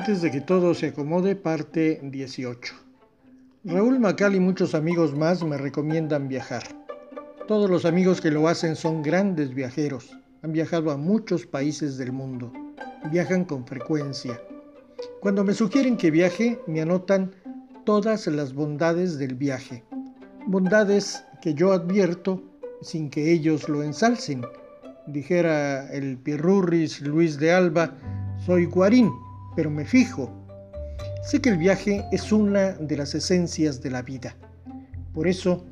Antes de que todo se acomode, parte 18. Raúl Macal y muchos amigos más me recomiendan viajar. Todos los amigos que lo hacen son grandes viajeros. Han viajado a muchos países del mundo. Viajan con frecuencia. Cuando me sugieren que viaje, me anotan todas las bondades del viaje. Bondades que yo advierto sin que ellos lo ensalcen. Dijera el Pirurris Luis de Alba, soy guarín, pero me fijo. Sé que el viaje es una de las esencias de la vida. Por eso,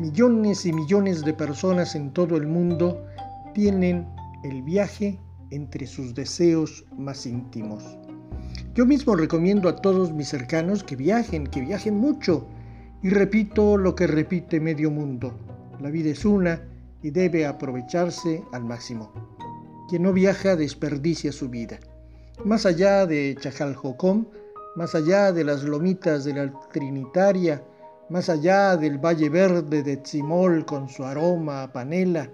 millones y millones de personas en todo el mundo tienen el viaje entre sus deseos más íntimos. Yo mismo recomiendo a todos mis cercanos que viajen, que viajen mucho. Y repito lo que repite medio mundo. La vida es una y debe aprovecharse al máximo. Quien no viaja desperdicia su vida. Más allá de Chajaljocón, más allá de las lomitas de la Trinitaria, más allá del Valle Verde de Tzimol con su aroma a panela,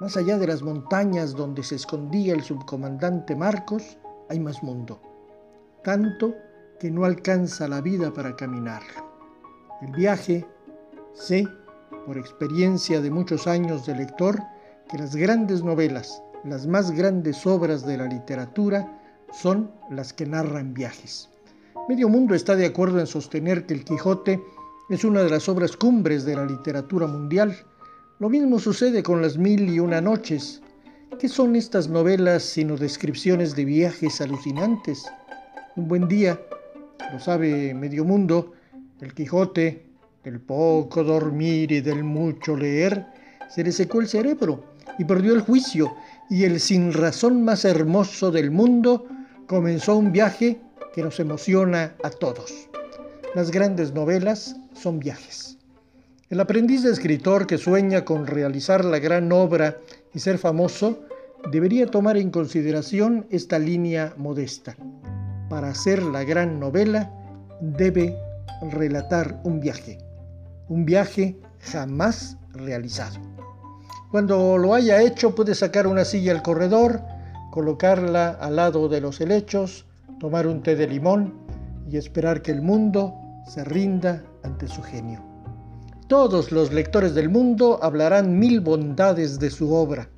más allá de las montañas donde se escondía el subcomandante Marcos, hay más mundo. Tanto que no alcanza la vida para caminarlo. El viaje, sé, por experiencia de muchos años de lector, que las grandes novelas, las más grandes obras de la literatura, son las que narran viajes. Medio mundo está de acuerdo en sostener que el Quijote es una de las obras cumbres de la literatura mundial. Lo mismo sucede con las mil y una noches. ¿Qué son estas novelas sino descripciones de viajes alucinantes? Un buen día, lo sabe medio mundo, el Quijote, del poco dormir y del mucho leer, se le secó el cerebro y perdió el juicio, y el sin razón más hermoso del mundo comenzó un viaje que nos emociona a todos. Las grandes novelas son viajes. El aprendiz de escritor que sueña con realizar la gran obra y ser famoso debería tomar en consideración esta línea modesta. Para hacer la gran novela debe relatar un viaje, un viaje jamás realizado. Cuando lo haya hecho puede sacar una silla al corredor, colocarla al lado de los helechos, tomar un té de limón y esperar que el mundo se rinda ante su genio. Todos los lectores del mundo hablarán mil bondades de su obra.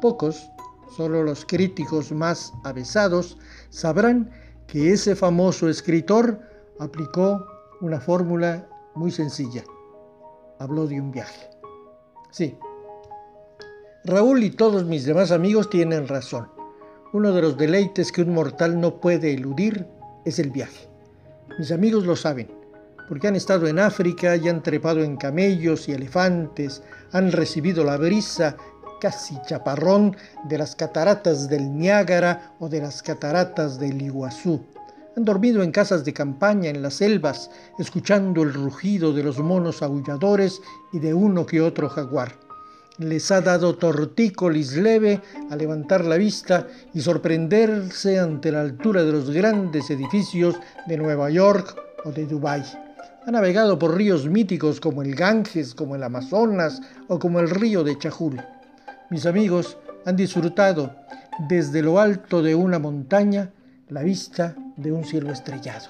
Pocos, solo los críticos más avesados, sabrán que ese famoso escritor aplicó una fórmula muy sencilla. Habló de un viaje. Sí, Raúl y todos mis demás amigos tienen razón. Uno de los deleites que un mortal no puede eludir es el viaje. Mis amigos lo saben, porque han estado en África y han trepado en camellos y elefantes, han recibido la brisa casi chaparrón de las cataratas del Niágara o de las cataratas del Iguazú. Han dormido en casas de campaña en las selvas, escuchando el rugido de los monos aulladores y de uno que otro jaguar les ha dado tortícolis leve a levantar la vista y sorprenderse ante la altura de los grandes edificios de Nueva York o de Dubái. Ha navegado por ríos míticos como el Ganges, como el Amazonas o como el río de Chajul. Mis amigos han disfrutado desde lo alto de una montaña la vista de un cielo estrellado,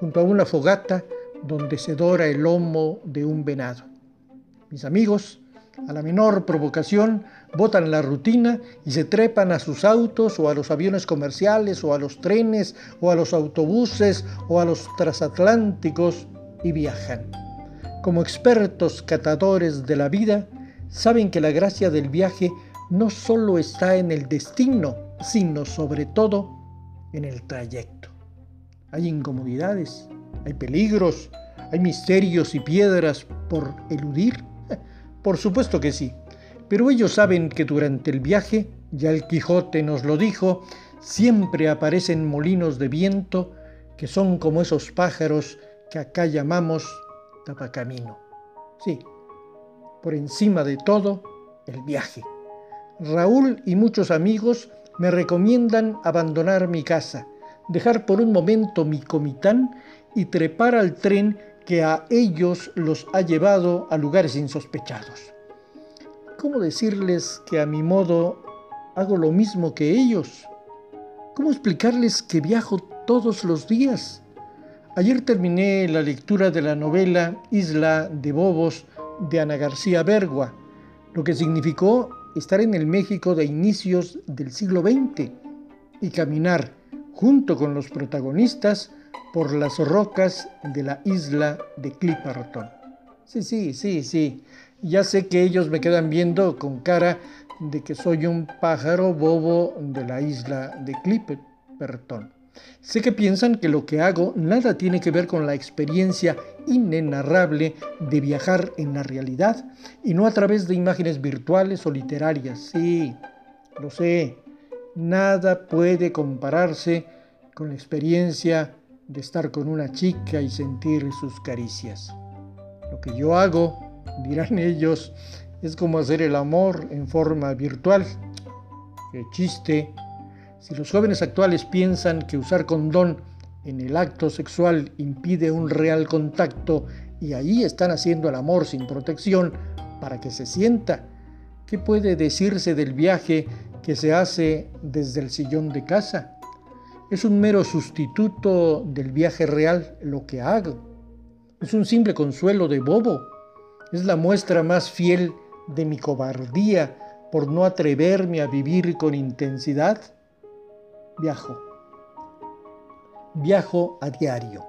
junto a una fogata donde se dora el lomo de un venado. Mis amigos a la menor provocación, botan la rutina y se trepan a sus autos o a los aviones comerciales o a los trenes o a los autobuses o a los transatlánticos y viajan. Como expertos catadores de la vida, saben que la gracia del viaje no solo está en el destino, sino sobre todo en el trayecto. Hay incomodidades, hay peligros, hay misterios y piedras por eludir por supuesto que sí, pero ellos saben que durante el viaje, ya el Quijote nos lo dijo, siempre aparecen molinos de viento que son como esos pájaros que acá llamamos tapacamino. Sí, por encima de todo, el viaje. Raúl y muchos amigos me recomiendan abandonar mi casa, dejar por un momento mi comitán y trepar al tren que a ellos los ha llevado a lugares insospechados. ¿Cómo decirles que a mi modo hago lo mismo que ellos? ¿Cómo explicarles que viajo todos los días. Ayer terminé la lectura de la novela Isla de Bobos de Ana García Bergua, lo que significó estar en el México de inicios del siglo XX y caminar junto con los protagonistas por las rocas de la isla de Clipperton. Sí, sí, sí, sí. Ya sé que ellos me quedan viendo con cara de que soy un pájaro bobo de la isla de Clipperton. Sé que piensan que lo que hago nada tiene que ver con la experiencia inenarrable de viajar en la realidad y no a través de imágenes virtuales o literarias. Sí, lo sé, nada puede compararse con la experiencia de estar con una chica y sentir sus caricias. Lo que yo hago, dirán ellos, es como hacer el amor en forma virtual. ¡Qué chiste! Si los jóvenes actuales piensan que usar condón en el acto sexual impide un real contacto y ahí están haciendo el amor sin protección para que se sienta, ¿qué puede decirse del viaje que se hace desde el sillón de casa? Es un mero sustituto del viaje real lo que hago. Es un simple consuelo de bobo. Es la muestra más fiel de mi cobardía por no atreverme a vivir con intensidad viajo. Viajo a diario.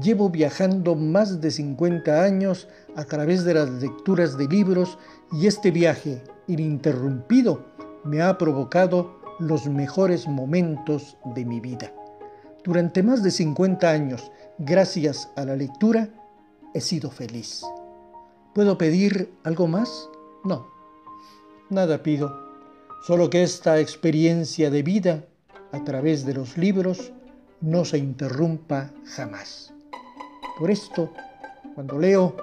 Llevo viajando más de 50 años a través de las lecturas de libros y este viaje ininterrumpido me ha provocado los mejores momentos de mi vida. Durante más de 50 años, gracias a la lectura, he sido feliz. ¿Puedo pedir algo más? No, nada pido, solo que esta experiencia de vida a través de los libros no se interrumpa jamás. Por esto, cuando leo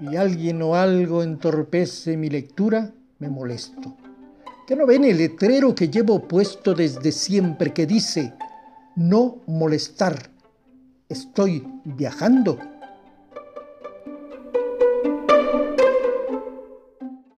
y alguien o algo entorpece mi lectura, me molesto. ¿Que no ven el letrero que llevo puesto desde siempre que dice, no molestar? Estoy viajando